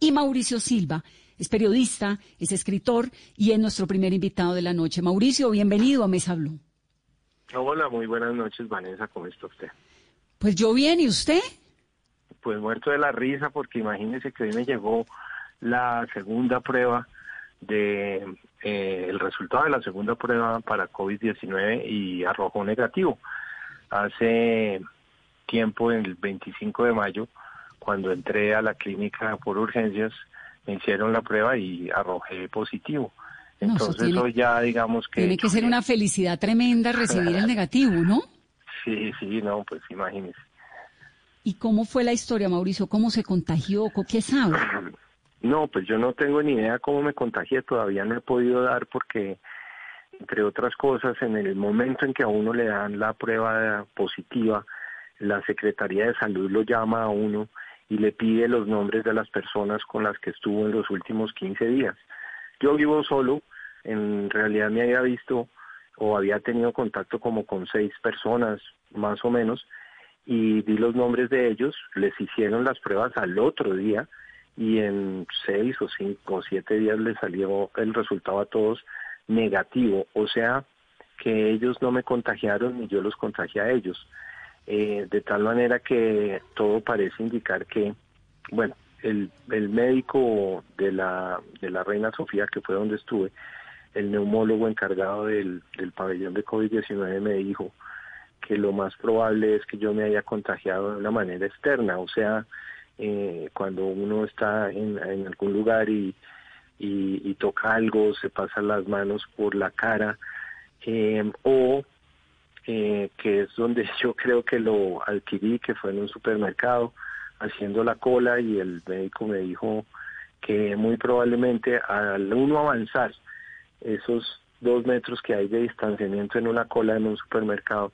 y Mauricio Silva. Es periodista, es escritor y es nuestro primer invitado de la noche. Mauricio, bienvenido a Mesa Blue. Hola, muy buenas noches, Vanessa. ¿Cómo está usted? Pues yo bien, ¿y usted? Pues muerto de la risa porque imagínese que hoy me llegó la segunda prueba de eh, el resultado de la segunda prueba para COVID-19 y arrojó negativo. Hace tiempo, el 25 de mayo, cuando entré a la clínica por urgencias, me hicieron la prueba y arrojé positivo. Entonces eso, ya digamos que... Tiene que ser una felicidad tremenda recibir el negativo, ¿no? Sí, sí, no, pues imagínese. ¿Y cómo fue la historia, Mauricio? ¿Cómo se contagió? ¿Qué sabe? No, pues yo no tengo ni idea cómo me contagié, todavía no he podido dar porque, entre otras cosas, en el momento en que a uno le dan la prueba positiva, la Secretaría de Salud lo llama a uno y le pide los nombres de las personas con las que estuvo en los últimos 15 días. Yo vivo solo, en realidad me había visto o había tenido contacto como con seis personas, más o menos, y di los nombres de ellos, les hicieron las pruebas al otro día y en seis o cinco o siete días les salió el resultado a todos negativo, o sea que ellos no me contagiaron ni yo los contagié a ellos. Eh, de tal manera que todo parece indicar que, bueno, el, el médico de la, de la Reina Sofía, que fue donde estuve, el neumólogo encargado del, del pabellón de COVID-19 me dijo que lo más probable es que yo me haya contagiado de una manera externa, o sea, eh, cuando uno está en, en algún lugar y, y, toca algo, se pasan las manos por la cara, eh, o eh, que es donde yo creo que lo adquirí, que fue en un supermercado, haciendo la cola y el médico me dijo que muy probablemente al uno avanzar esos dos metros que hay de distanciamiento en una cola en un supermercado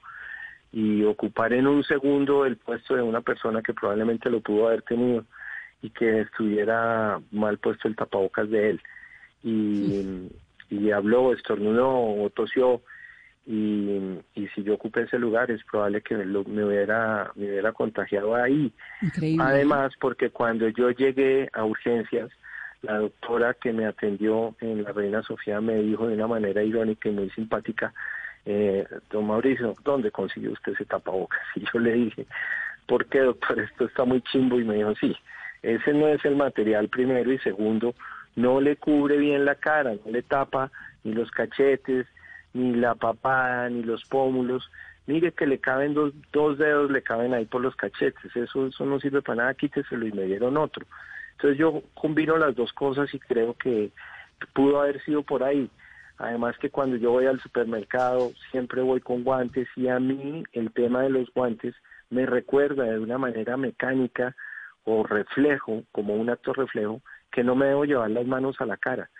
y ocupar en un segundo el puesto de una persona que probablemente lo pudo haber tenido y que estuviera mal puesto el tapabocas de él. Y, y habló, estornudó o tosió y, y si yo ocupé ese lugar es probable que me, hubiera, me hubiera contagiado ahí. Además, porque cuando yo llegué a urgencias, la doctora que me atendió en la Reina Sofía me dijo de una manera irónica y muy simpática, eh, don Mauricio, ¿dónde consiguió usted ese tapabocas? Y yo le dije, ¿por qué doctor? Esto está muy chimbo y me dijo, sí, ese no es el material primero y segundo, no le cubre bien la cara, no le tapa ni los cachetes, ni la papada, ni los pómulos. Mire que le caben dos, dos dedos, le caben ahí por los cachetes. Eso, eso no sirve para nada, quíteselo y me dieron otro. Entonces yo combino las dos cosas y creo que pudo haber sido por ahí. Además que cuando yo voy al supermercado siempre voy con guantes y a mí el tema de los guantes me recuerda de una manera mecánica o reflejo, como un acto reflejo, que no me debo llevar las manos a la cara.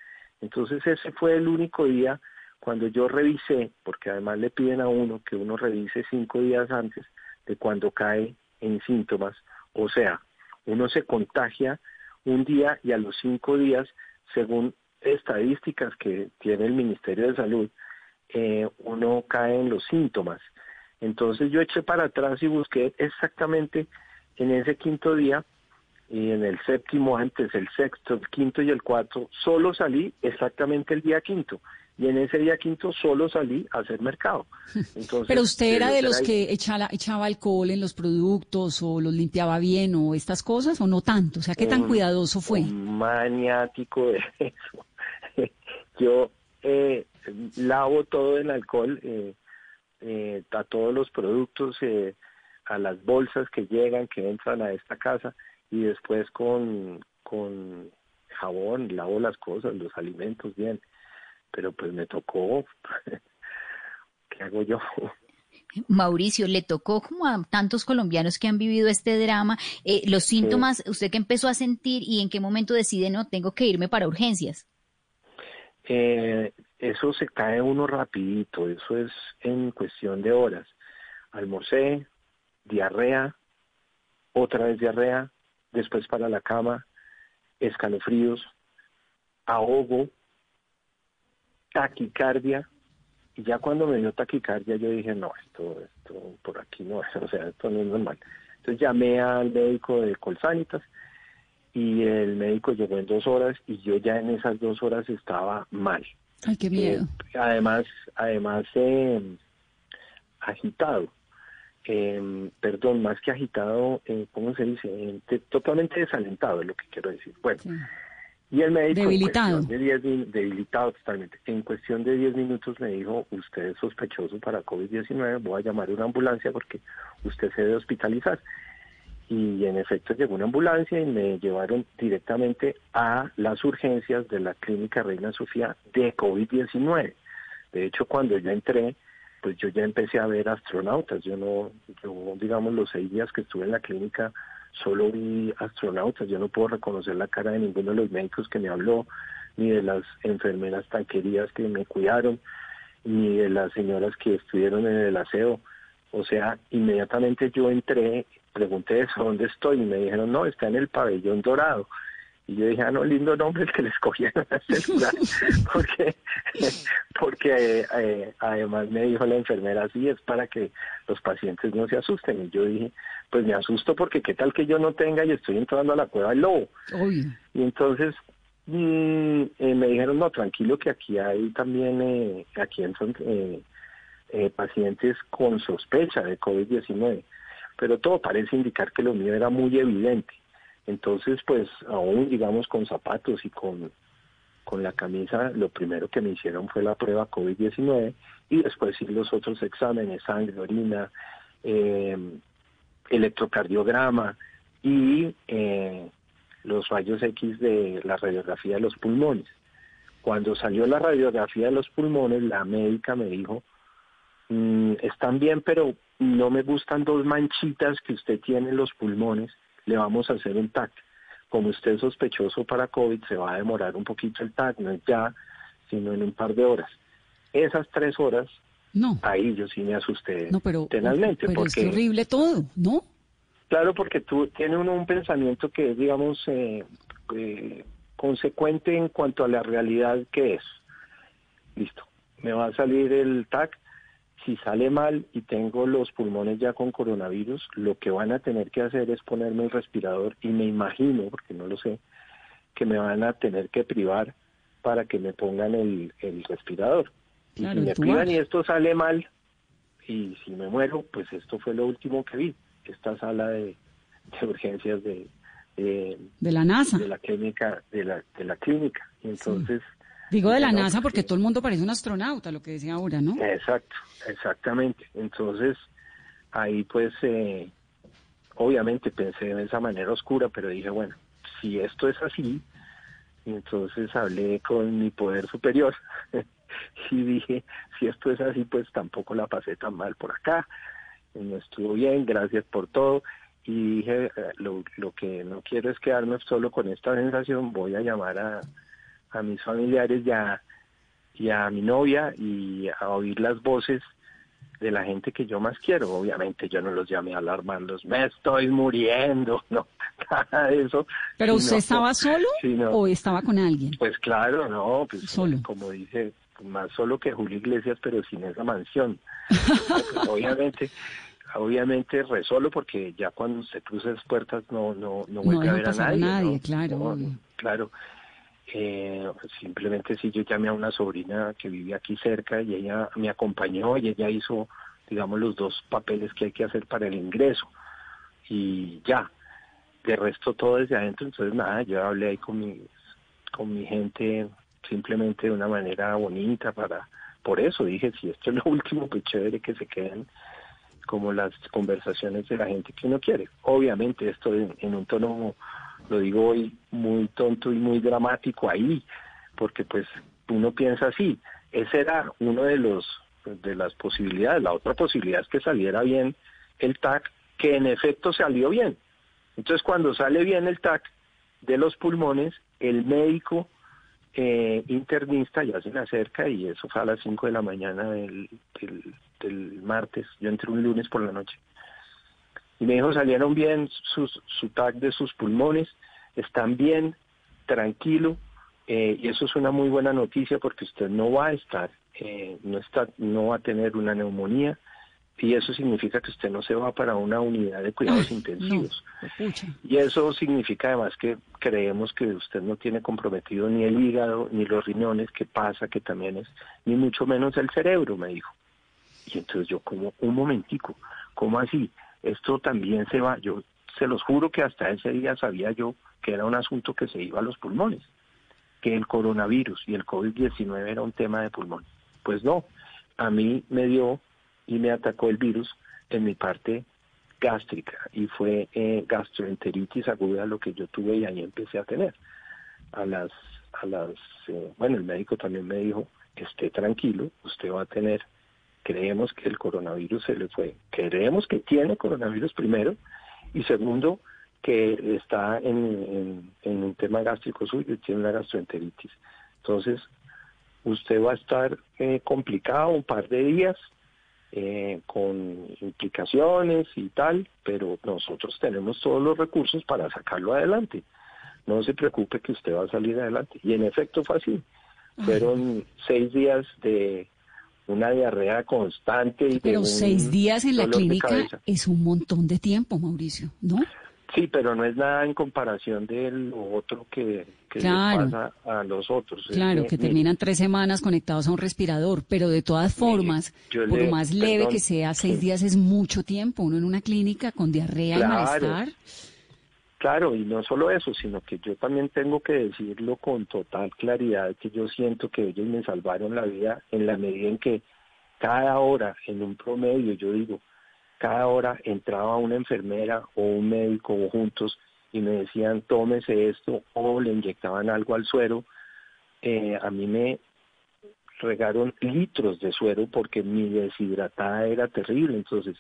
Entonces ese fue el único día cuando yo revisé, porque además le piden a uno que uno revise cinco días antes de cuando cae en síntomas, o sea, uno se contagia un día y a los cinco días, según estadísticas que tiene el Ministerio de Salud, eh, uno cae en los síntomas. Entonces yo eché para atrás y busqué exactamente en ese quinto día y en el séptimo antes, el sexto, el quinto y el cuarto, solo salí exactamente el día quinto y en ese día quinto solo salí a hacer mercado. Pero usted era de los que echaba, echaba alcohol en los productos o los limpiaba bien o estas cosas o no tanto, o sea, ¿qué tan cuidadoso fue? maniático de eso. Yo eh, lavo todo el alcohol eh, eh, a todos los productos, eh, a las bolsas que llegan, que entran a esta casa y después con, con jabón lavo las cosas, los alimentos bien pero pues me tocó. ¿Qué hago yo? Mauricio, le tocó como a tantos colombianos que han vivido este drama, eh, los síntomas, ¿usted qué empezó a sentir y en qué momento decide, no, tengo que irme para urgencias? Eh, eso se cae uno rapidito, eso es en cuestión de horas. Almorcé, diarrea, otra vez diarrea, después para la cama, escalofríos, ahogo, taquicardia, y ya cuando me dio taquicardia yo dije, no, esto, esto por aquí no, o sea, esto no es normal. Entonces llamé al médico de Colsanitas y el médico llegó en dos horas y yo ya en esas dos horas estaba mal. Ay, qué miedo. Eh, además, además eh, agitado. Eh, perdón, más que agitado, eh, ¿cómo se dice? totalmente desalentado es lo que quiero decir. Bueno, y el médico debilitado. de diez, debilitado totalmente. En cuestión de 10 minutos me dijo, usted es sospechoso para COVID-19, voy a llamar a una ambulancia porque usted se debe hospitalizar y en efecto llegó una ambulancia y me llevaron directamente a las urgencias de la clínica Reina Sofía de COVID-19. De hecho, cuando yo entré, pues yo ya empecé a ver astronautas. Yo no, yo, digamos, los seis días que estuve en la clínica solo vi astronautas. Yo no puedo reconocer la cara de ninguno de los médicos que me habló, ni de las enfermeras tan queridas que me cuidaron, ni de las señoras que estuvieron en el aseo. O sea, inmediatamente yo entré pregunté eso, ¿dónde estoy? Y me dijeron, no, está en el pabellón dorado. Y yo dije, ah, no, lindo nombre el que les escogieron a celular, porque, porque eh, además me dijo la enfermera, sí, es para que los pacientes no se asusten. Y yo dije, pues me asusto porque qué tal que yo no tenga y estoy entrando a la cueva del lobo. Y entonces mm, eh, me dijeron, no, tranquilo que aquí hay también, eh, aquí entran pacientes con sospecha de COVID-19 pero todo parece indicar que lo mío era muy evidente. Entonces, pues aún digamos con zapatos y con, con la camisa, lo primero que me hicieron fue la prueba COVID-19 y después sí los otros exámenes, sangre, orina, eh, electrocardiograma y eh, los rayos X de la radiografía de los pulmones. Cuando salió la radiografía de los pulmones, la médica me dijo, mm, están bien, pero no me gustan dos manchitas que usted tiene en los pulmones, le vamos a hacer un TAC. Como usted es sospechoso para COVID, se va a demorar un poquito el TAC, no es ya, sino en un par de horas. Esas tres horas, no. ahí yo sí me asusté no, pero, porque, es horrible todo, ¿no? Claro, porque tú tienes uno un pensamiento que es, digamos, eh, eh, consecuente en cuanto a la realidad que es. Listo, me va a salir el TAC, si sale mal y tengo los pulmones ya con coronavirus, lo que van a tener que hacer es ponerme el respirador y me imagino, porque no lo sé, que me van a tener que privar para que me pongan el, respirador. y si me privan y esto sale mal, y si me muero, pues esto fue lo último que vi, esta sala de, urgencias de, de, la NASA. De la clínica, de la, de la clínica. Y entonces... Digo de la NASA porque todo el mundo parece un astronauta, lo que decía ahora, ¿no? Exacto, exactamente. Entonces, ahí pues, eh, obviamente pensé de esa manera oscura, pero dije, bueno, si esto es así, entonces hablé con mi poder superior y dije, si esto es así, pues tampoco la pasé tan mal por acá, no estuvo bien, gracias por todo. Y dije, eh, lo, lo que no quiero es quedarme solo con esta sensación, voy a llamar a a mis familiares y a, mi novia y a oír las voces de la gente que yo más quiero. Obviamente yo no los llamé a alarmarlos, me estoy muriendo, no, nada de eso. ¿Pero usted estaba solo o estaba con alguien? Pues claro, no, pues solo. como dice, más solo que Julio Iglesias, pero sin esa mansión. Pues, obviamente, obviamente resolo porque ya cuando se cruza las puertas no no no vuelve a ver a nadie. nadie claro. claro. Eh, simplemente si yo llamé a una sobrina que vivía aquí cerca y ella me acompañó y ella hizo, digamos, los dos papeles que hay que hacer para el ingreso. Y ya, de resto todo desde adentro, entonces nada, yo hablé ahí con mi, con mi gente simplemente de una manera bonita para, por eso dije, si esto es lo último, pues chévere que se queden como las conversaciones de la gente que uno quiere. Obviamente esto en un tono lo digo hoy muy tonto y muy dramático ahí, porque pues uno piensa así, ese era uno de los de las posibilidades, la otra posibilidad es que saliera bien el TAC, que en efecto salió bien. Entonces cuando sale bien el TAC de los pulmones, el médico eh, internista ya se me acerca y eso fue a las 5 de la mañana del, del martes, yo entré un lunes por la noche y me dijo, salieron bien sus, su tag de sus pulmones, están bien, tranquilo, eh, y eso es una muy buena noticia porque usted no va a estar, eh, no, está, no va a tener una neumonía, y eso significa que usted no se va para una unidad de cuidados intensivos. y eso significa además que creemos que usted no tiene comprometido ni el hígado ni los riñones, que pasa que también es, ni mucho menos el cerebro, me dijo. Y entonces yo como, un momentico, ¿cómo así? Esto también se va, yo se los juro que hasta ese día sabía yo que era un asunto que se iba a los pulmones, que el coronavirus y el COVID-19 era un tema de pulmón. Pues no, a mí me dio y me atacó el virus en mi parte gástrica y fue eh, gastroenteritis aguda lo que yo tuve y ahí empecé a tener. A las, a las, eh, bueno, el médico también me dijo, esté tranquilo, usted va a tener, creemos que el coronavirus se le fue, creemos que tiene coronavirus primero y segundo, que está en, en, un tema gástrico suyo y tiene una gastroenteritis. Entonces, usted va a estar eh, complicado un par de días, eh, con implicaciones y tal, pero nosotros tenemos todos los recursos para sacarlo adelante. No se preocupe que usted va a salir adelante. Y en efecto fue así. Fueron seis días de una diarrea constante. Y pero seis días en la clínica es un montón de tiempo, Mauricio, ¿no? Sí, pero no es nada en comparación del otro que, que pasa a los otros. Claro, que terminan tres semanas conectados a un respirador, pero de todas formas, por más leve que sea, seis días es mucho tiempo. Uno en una clínica con diarrea y malestar. Claro, y no solo eso, sino que yo también tengo que decirlo con total claridad que yo siento que ellos me salvaron la vida en la medida en que cada hora, en un promedio, yo digo, cada hora entraba una enfermera o un médico juntos y me decían tómese esto o le inyectaban algo al suero, eh, a mí me regaron litros de suero porque mi deshidratada era terrible, entonces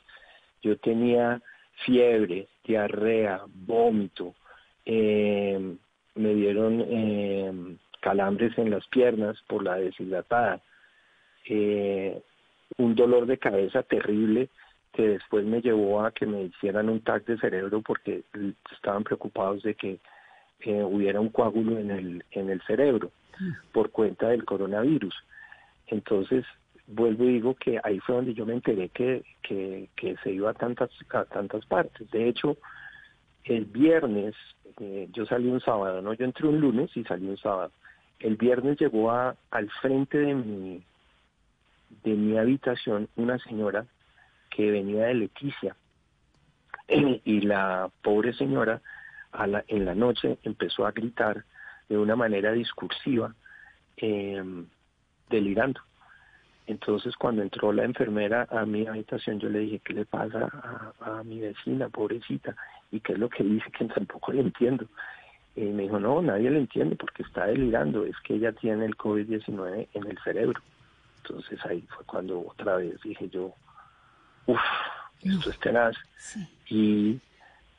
yo tenía fiebre, diarrea, vómito, eh, me dieron eh, calambres en las piernas por la deshidratada, un dolor de cabeza terrible que después me llevó a que me hicieran un TAC de cerebro porque estaban preocupados de que eh, hubiera un coágulo en el, en el cerebro por cuenta del coronavirus. Entonces, vuelvo y digo que ahí fue donde yo me enteré que, que, se iba a tantas, a tantas partes. De hecho, el viernes, eh, yo salí un sábado, ¿no? Yo entré un lunes y salí un sábado. El viernes llegó a, al frente de mi, de mi habitación una señora que venía de Leticia. y la pobre señora en la noche empezó a gritar de una manera discursiva, em, delirando. Entonces cuando entró la enfermera a mi habitación yo le dije, ¿qué le pasa a, a mi vecina, pobrecita? ¿Y qué es lo que dice que tampoco le entiendo? Y me dijo, no, nadie le entiende porque está delirando, es que ella tiene el COVID-19 en el cerebro. Entonces ahí fue cuando otra vez dije yo, uff, esto es tenaz. Y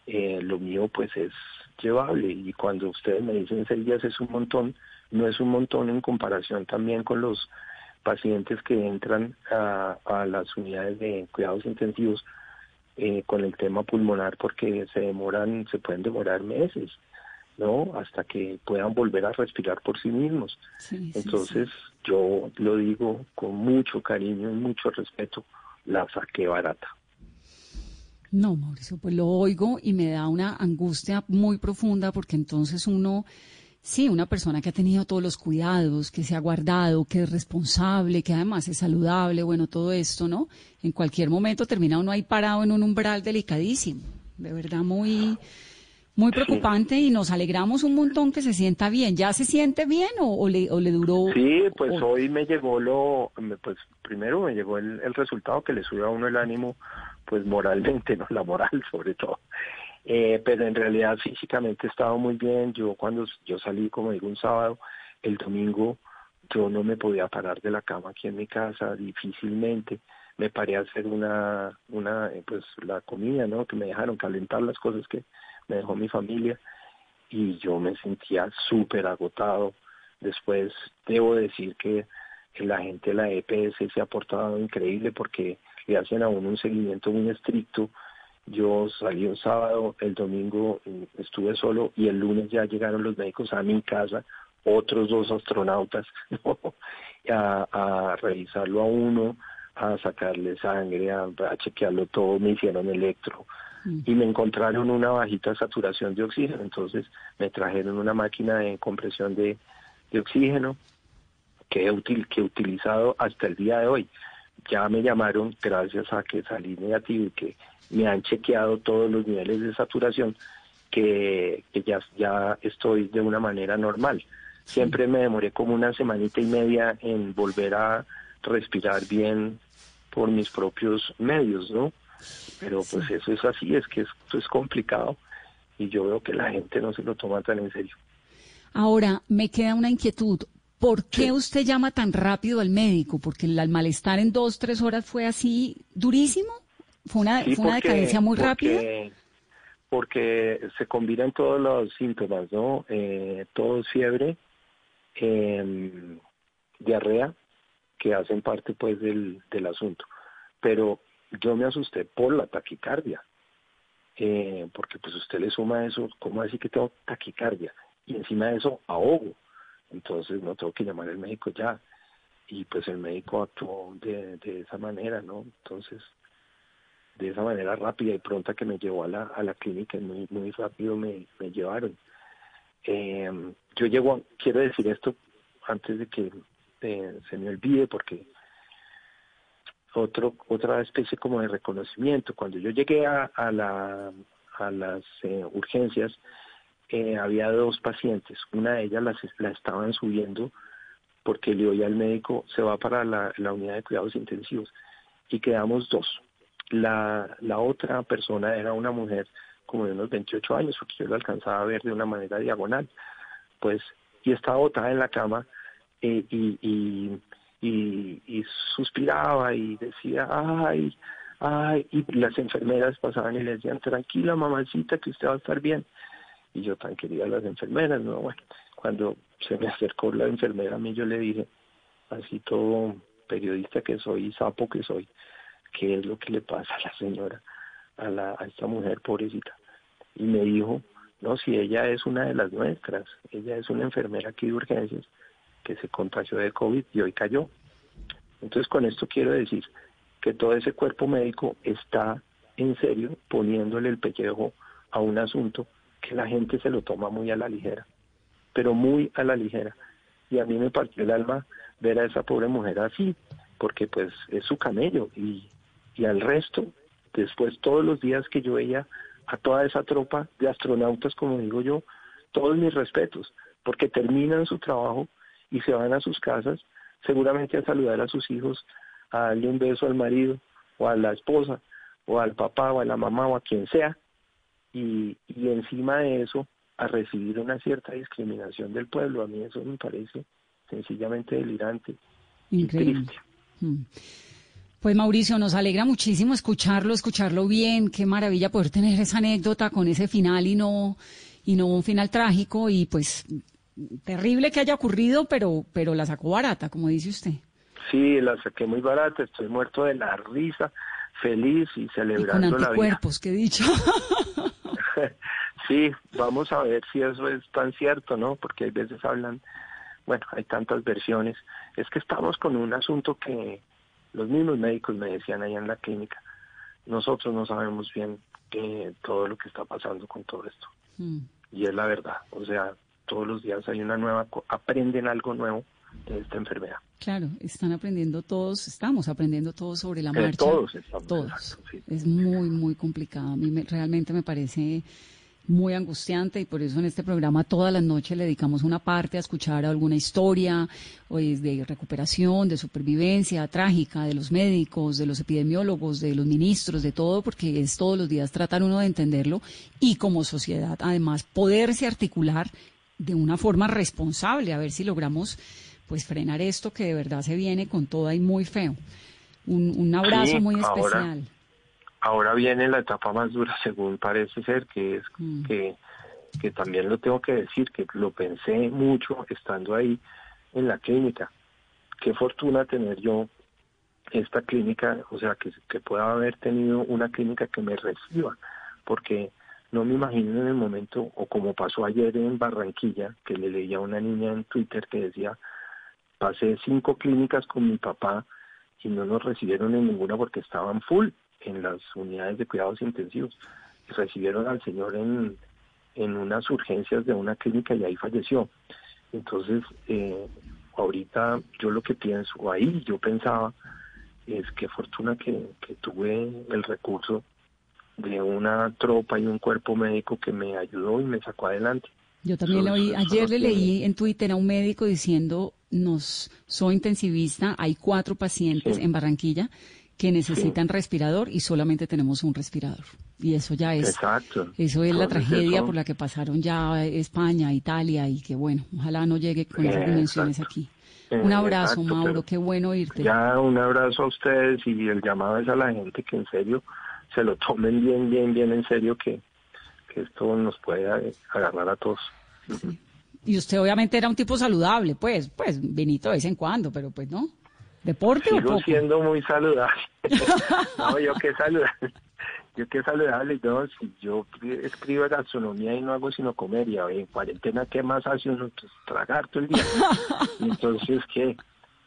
eh, lo mío pues es llevable. Y cuando ustedes me dicen seis días es un montón, no es un montón en comparación también con los pacientes que entran a, las unidades de cuidados intensivos eh, con el tema pulmonar porque se demoran, se pueden demorar meses, ¿no? Hasta que puedan volver a respirar por sí mismos. Entonces, yo lo digo con mucho cariño y mucho respeto la saqué barata. No, Mauricio, pues lo oigo y me da una angustia muy profunda porque entonces uno, sí, una persona que ha tenido todos los cuidados, que se ha guardado, que es responsable, que además es saludable, bueno, todo esto, ¿no? En cualquier momento termina uno ahí parado en un umbral delicadísimo. De verdad, muy muy preocupante y nos alegramos un montón que se sienta bien. ¿Ya se siente bien o, le, o le, duró? Sí, pues hoy me llegó lo, pues primero me llegó el, resultado que le sube a uno el ánimo, pues moralmente, no la moral sobre todo. Eh, pero en realidad físicamente he estado muy bien. Yo cuando yo salí, como digo, un sábado, el domingo yo no me podía parar de la cama aquí en mi casa, difícilmente. Me paré a hacer una, una, eh, pues la comida, ¿no? Que me dejaron calentar las cosas que me dejó mi familia y yo me sentía súper agotado. Después debo decir que la gente de la EPS se ha portado increíble porque le hacen a uno un seguimiento muy estricto. Yo salí un sábado, el domingo estuve solo y el lunes ya llegaron los médicos a mi casa, otros dos astronautas, a, a revisarlo a uno, a sacarle sangre, a, chequearlo todo, me hicieron electro mm. y me encontraron una bajita saturación de oxígeno, entonces me trajeron una máquina de compresión de, oxígeno que he, que he utilizado hasta el día de hoy. Ya me llamaron gracias a que salí negativo y que me han chequeado todos los niveles de saturación que, ya, ya estoy de una manera normal. Siempre me demoré como una semanita y media en volver a respirar bien por mis propios medios, ¿no? Pero pues eso es así, es que esto es complicado y yo veo que la gente no se lo toma tan en serio. Ahora, me queda una inquietud. ¿Por qué usted llama tan rápido al médico? ¿Porque el malestar en dos, tres horas fue así durísimo? ¿Fue una, fue una decadencia muy rápida? Porque se combinan todos los síntomas, ¿no? Eh, todo fiebre, eh, diarrea, que hacen parte pues del, del asunto. Pero yo me asusté por la taquicardia, eh, porque pues usted le suma eso, ¿cómo decir que tengo taquicardia? Y encima de eso ahogo, entonces no tengo que llamar al médico ya. Y pues el médico actuó de, de esa manera, ¿no? Entonces, de esa manera rápida y pronta que me llevó a la, a la clínica, muy, muy rápido me, me llevaron. Eh, yo llego, quiero decir esto antes de que este, se me olvide porque otro, otra especie como de reconocimiento. Cuando yo llegué a, la, a las eh, urgencias, eh, había dos pacientes. Una de ellas las, la estaban subiendo porque le oía al médico, se va para la, la, unidad de cuidados intensivos. Y quedamos dos. La, la otra persona era una mujer como de unos 28 años, porque yo lo alcanzaba a ver de una manera diagonal. Pues, y estaba botada en la cama eh, y, y, suspiraba y decía, ay, ay, y las enfermeras pasaban y le decían, tranquila mamacita, que usted va a estar bien. Y yo tan quería las enfermeras, ¿no? Bueno, cuando se me acercó la enfermera a mí, yo le dije, así todo periodista que soy, sapo que soy, ¿qué es lo que le pasa a la señora, a, la, a esta mujer pobrecita? Y me dijo, no, si ella es una de las nuestras, ella es una enfermera aquí de urgencias, que se contagió de COVID y hoy cayó. Entonces con esto quiero decir que todo ese cuerpo médico está en serio poniéndole el pellejo a un asunto que la gente se lo toma muy a la ligera, pero muy a la ligera. Y a mí me partió el alma ver a esa pobre mujer así, porque pues es su camello y, y al resto, después todos los días que yo veía a toda esa tropa de astronautas, como digo yo, todos mis respetos, porque terminan su trabajo y se van a sus casas, seguramente a saludar a sus hijos, a darle un beso al marido o a la esposa o al papá o a la mamá o a quien sea, y, y encima de eso a recibir una cierta discriminación del pueblo. A mí eso me parece sencillamente delirante Increíble. y triste. Hmm. Pues Mauricio, nos alegra muchísimo escucharlo, escucharlo bien. Qué maravilla poder tener esa anécdota con ese final y no y no un final trágico y pues terrible que haya ocurrido, pero, pero la sacó barata, como dice usted. Sí, la saqué muy barata, estoy muerto de la risa, feliz y celebrando y con anticuerpos, que he dicho. sí, vamos a ver si eso es tan cierto, ¿no? Porque hay veces hablan, bueno, hay tantas versiones. Es que estamos con un asunto que los mismos médicos me decían allá en la clínica. Nosotros no sabemos bien que todo lo que está pasando con todo esto. Mm. Y es la verdad. O sea, todos los días hay una nueva, aprenden algo nuevo de esta enfermedad. Claro, están aprendiendo todos, estamos aprendiendo todos sobre la eh, marcha. todos estamos. Todos. Es muy, muy complicado. A mí realmente me parece muy angustiante y por eso en este programa todas las noches le dedicamos una parte a escuchar alguna historia o de recuperación, de supervivencia trágica de los médicos, de los epidemiólogos, de los ministros, de todo, porque es todos los días tratar uno de entenderlo y como sociedad además poderse articular de una forma responsable, a ver si logramos pues frenar esto que de verdad se viene con toda y muy feo. Un, abrazo muy especial. Ahora, viene la etapa más dura, según parece ser, que es mm. que, que también lo tengo que decir, que lo pensé mucho estando ahí en la clínica. Qué fortuna tener yo esta clínica, o sea, que, que pueda haber tenido una clínica que me reciba, porque no me imagino en el momento, o como pasó ayer en Barranquilla, que le leía a una niña en Twitter que decía, pasé cinco clínicas con mi papá y no nos recibieron en ninguna porque estaban full en las unidades de cuidados intensivos. recibieron al señor en, en unas urgencias de una clínica y ahí falleció. Entonces, eh, ahorita yo lo que pienso, ahí yo pensaba, es que fortuna que, que tuve el recurso de una tropa y un cuerpo médico que me ayudó y me sacó adelante. Yo también lo oí, ayer le leí en Twitter a un médico diciendo, nos soy intensivista, hay cuatro pacientes en Barranquilla que necesitan respirador y solamente tenemos un respirador. Y eso ya es, Exacto. eso es la tragedia por la que pasaron ya España, Italia y que bueno, ojalá no llegue con esas dimensiones aquí. Un abrazo, Mauro, qué bueno irte. Ya un abrazo a ustedes y el llamado es a la gente que en serio se lo tomen bien, bien, bien en serio que, que esto nos puede agarrar a todos. Y usted obviamente era un tipo saludable, pues, pues vinito de vez en cuando, pero pues no. ¿Deporte Sigo o poco? siendo muy saludable. no, yo qué saludable. Yo qué saludable, no, si yo escribo gastronomía y no hago sino comer, y en cuarentena, ¿qué más hace uno? Pues tragar todo el día. Entonces, ¿qué?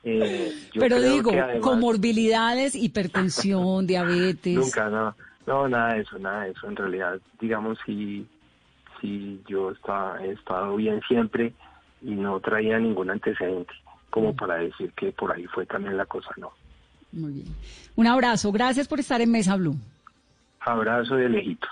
Eh, Pero digo, comorbilidades, hipertensión, diabetes. Nunca, no. No, nada de eso, nada de eso. En realidad, digamos, si, si yo estaba, he estado bien siempre y no traía ningún antecedente como para decir que por ahí fue también la cosa, no. Muy bien. Un abrazo. Gracias por estar en Mesa Blue. Abrazo de lejitos.